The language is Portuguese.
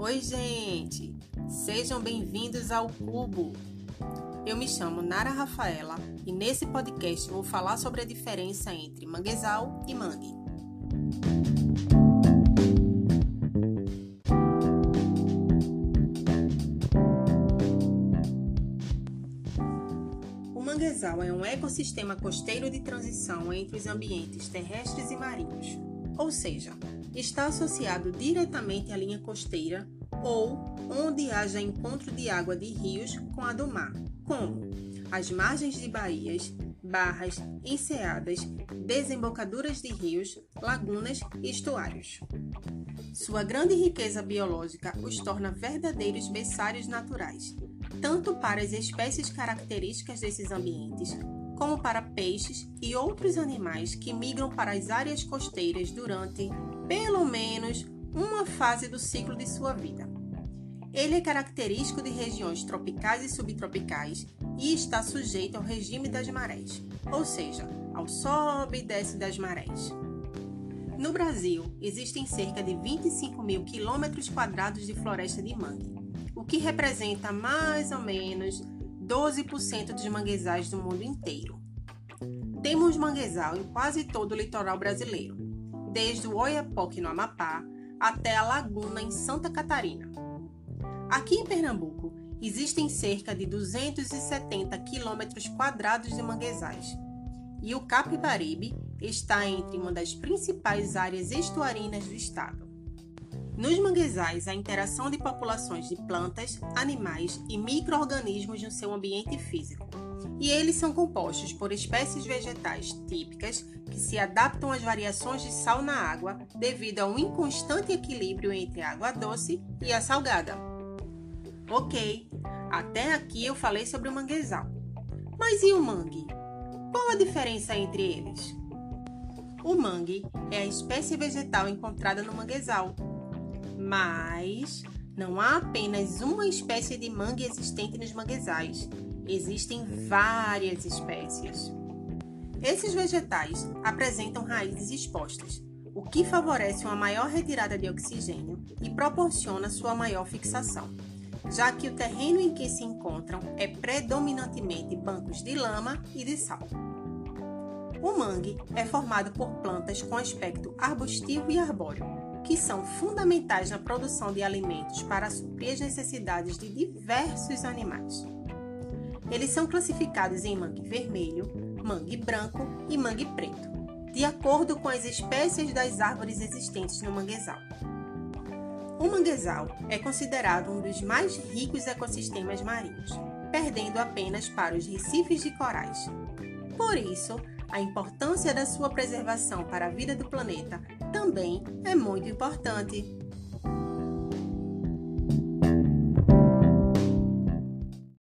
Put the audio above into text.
Oi, gente! Sejam bem-vindos ao Cubo. Eu me chamo Nara Rafaela e nesse podcast vou falar sobre a diferença entre manguezal e mangue. O manguezal é um ecossistema costeiro de transição entre os ambientes terrestres e marinhos, ou seja, está associado diretamente à linha costeira ou onde haja encontro de água de rios com a do mar, como as margens de baías, barras, enseadas, desembocaduras de rios, lagunas e estuários. Sua grande riqueza biológica os torna verdadeiros berçários naturais, tanto para as espécies características desses ambientes, como para peixes e outros animais que migram para as áreas costeiras durante, pelo menos, uma fase do ciclo de sua vida. Ele é característico de regiões tropicais e subtropicais e está sujeito ao regime das marés, ou seja, ao sobe e desce das marés. No Brasil, existem cerca de 25 mil quilômetros quadrados de floresta de mangue, o que representa mais ou menos 12% dos manguezais do mundo inteiro. Temos manguezal em quase todo o litoral brasileiro, desde o Oiapoque no Amapá até a Laguna em Santa Catarina. Aqui em Pernambuco, existem cerca de 270 quilômetros quadrados de manguezais, e o Capibaribe está entre uma das principais áreas estuarinas do estado. Nos manguezais, a interação de populações de plantas, animais e microorganismos no seu ambiente físico. E eles são compostos por espécies vegetais típicas que se adaptam às variações de sal na água devido a um inconstante equilíbrio entre a água doce e a salgada. Ok, até aqui eu falei sobre o manguezal. Mas e o mangue? Qual a diferença entre eles? O mangue é a espécie vegetal encontrada no manguezal, mas não há apenas uma espécie de mangue existente nos manguezais. Existem várias espécies. Esses vegetais apresentam raízes expostas, o que favorece uma maior retirada de oxigênio e proporciona sua maior fixação, já que o terreno em que se encontram é predominantemente bancos de lama e de sal. O mangue é formado por plantas com aspecto arbustivo e arbóreo, que são fundamentais na produção de alimentos para suprir as necessidades de diversos animais. Eles são classificados em mangue vermelho, mangue branco e mangue preto, de acordo com as espécies das árvores existentes no manguezal. O manguezal é considerado um dos mais ricos ecossistemas marinhos, perdendo apenas para os recifes de corais. Por isso, a importância da sua preservação para a vida do planeta também é muito importante.